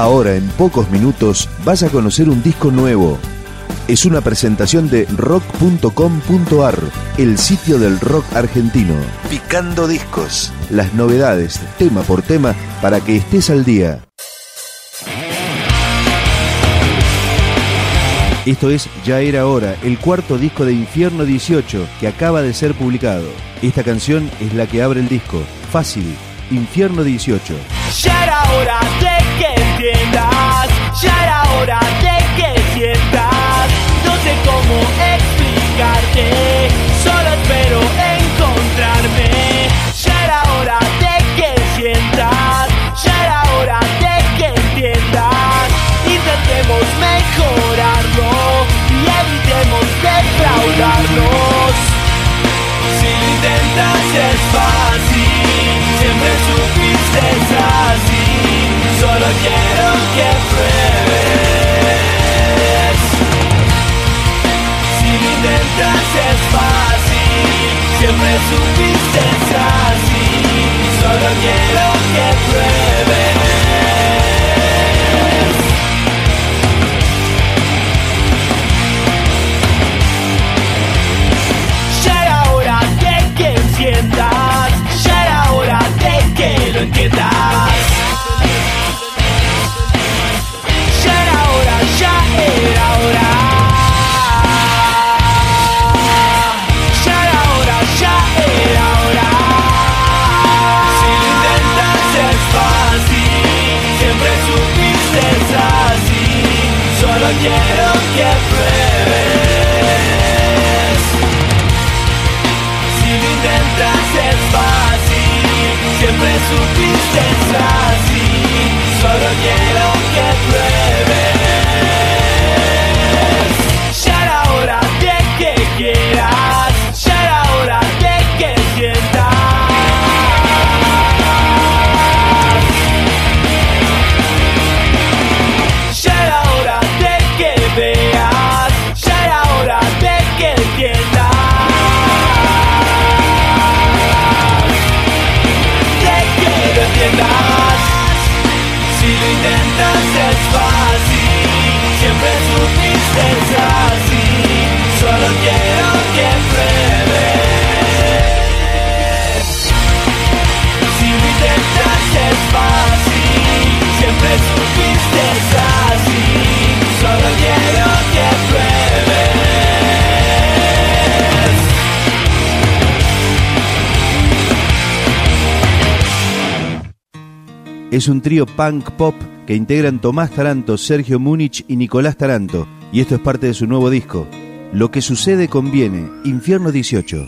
Ahora, en pocos minutos, vas a conocer un disco nuevo. Es una presentación de rock.com.ar, el sitio del rock argentino. Picando discos. Las novedades, tema por tema, para que estés al día. Esto es Ya era hora, el cuarto disco de Infierno 18 que acaba de ser publicado. Esta canción es la que abre el disco. Fácil, Infierno 18. Ya era hora de cómo explicarte, solo espero encontrarme. Ya era hora de que sientas, ya era hora de que entiendas. Intentemos mejorarlo y evitemos defraudarnos. Si intentas es fácil, siempre supiste es así. Solo quiero quiero que pruebes. Si lo intentas es fácil, siempre supiste Es un trío punk pop que integran Tomás Taranto, Sergio Múnich y Nicolás Taranto, y esto es parte de su nuevo disco. Lo que sucede conviene, Infierno 18.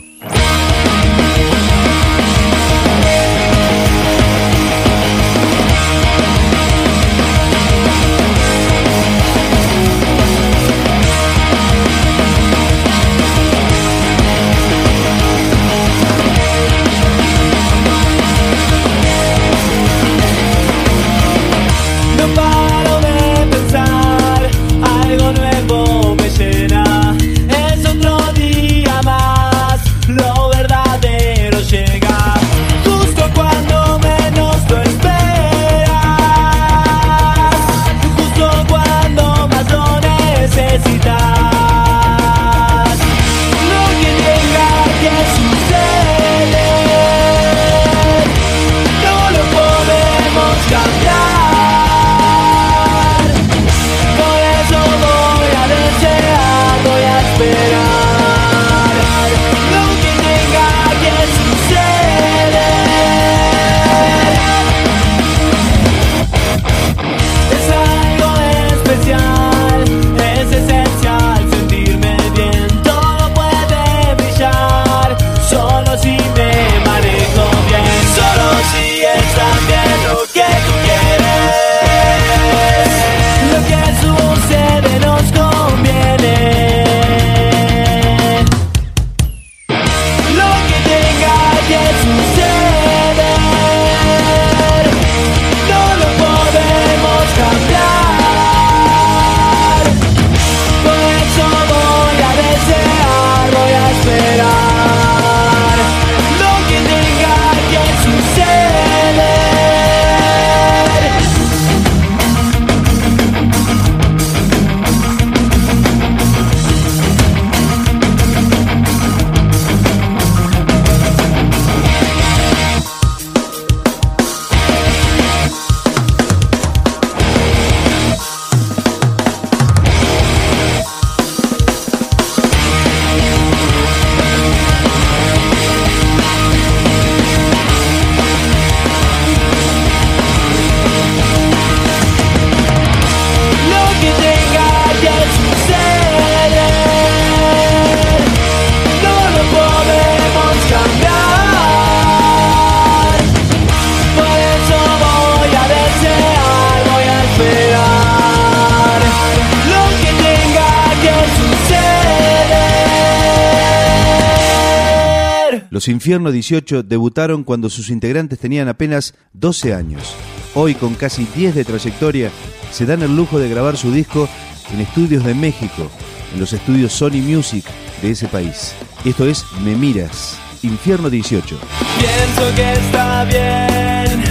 Los Infierno 18 debutaron cuando sus integrantes tenían apenas 12 años. Hoy, con casi 10 de trayectoria, se dan el lujo de grabar su disco en estudios de México, en los estudios Sony Music de ese país. Esto es Me Miras, Infierno 18. Pienso que está bien,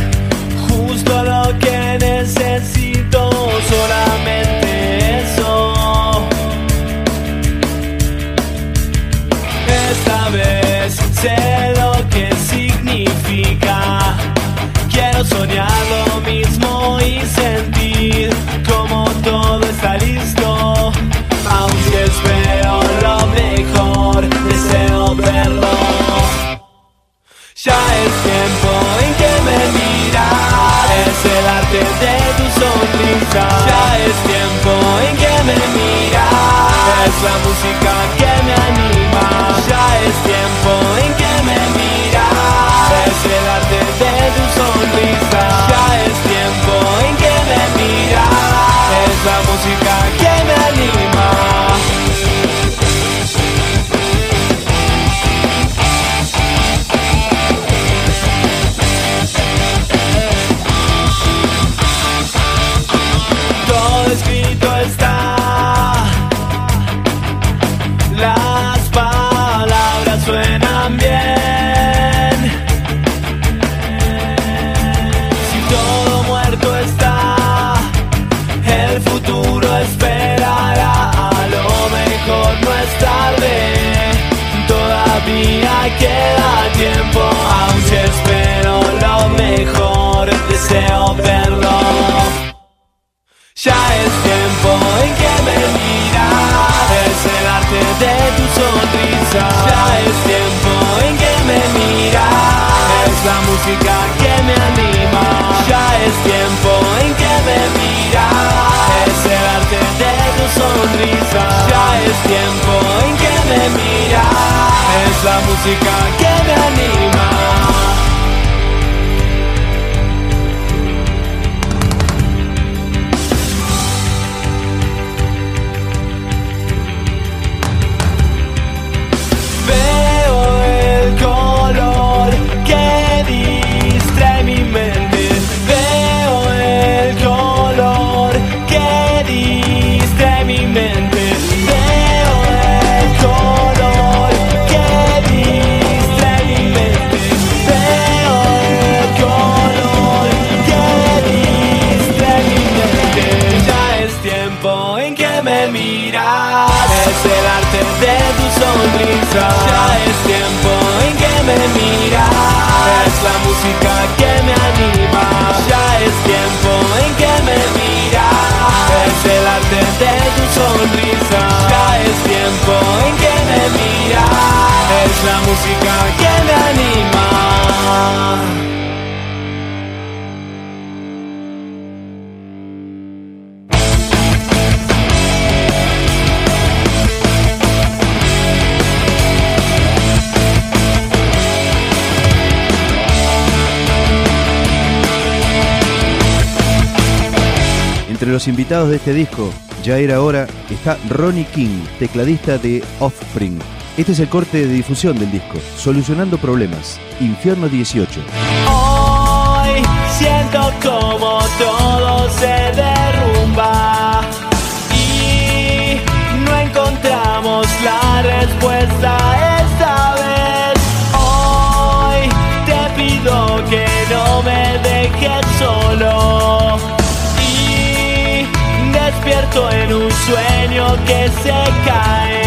justo lo que necesito, Soñar lo mismo y sentir como todo está listo. Aunque espero lo mejor, deseo verlo. Ya es tiempo en que me miras, es el arte de tu sonrisa. Ya es tiempo en que me miras, es la música que música que me anima. Ya es tiempo en que me miras, es el arte de tu sonrisa. Ya es tiempo en que me miras, es la música que me anima. Ya es tiempo en que me miras. Es la música que me anima. Ya es tiempo en que me miras. Es el arte de tu sonrisa. Ya es tiempo en que me miras. Es la música Los invitados de este disco, ya era hora, está Ronnie King, tecladista de Offspring. Este es el corte de difusión del disco, Solucionando Problemas, Infierno 18. Hoy siento despierto en un sueño que se cae.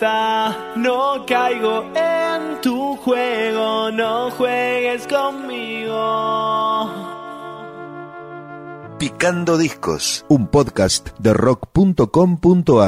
No caigo en tu juego, no juegues conmigo. Picando Discos, un podcast de rock.com.ar.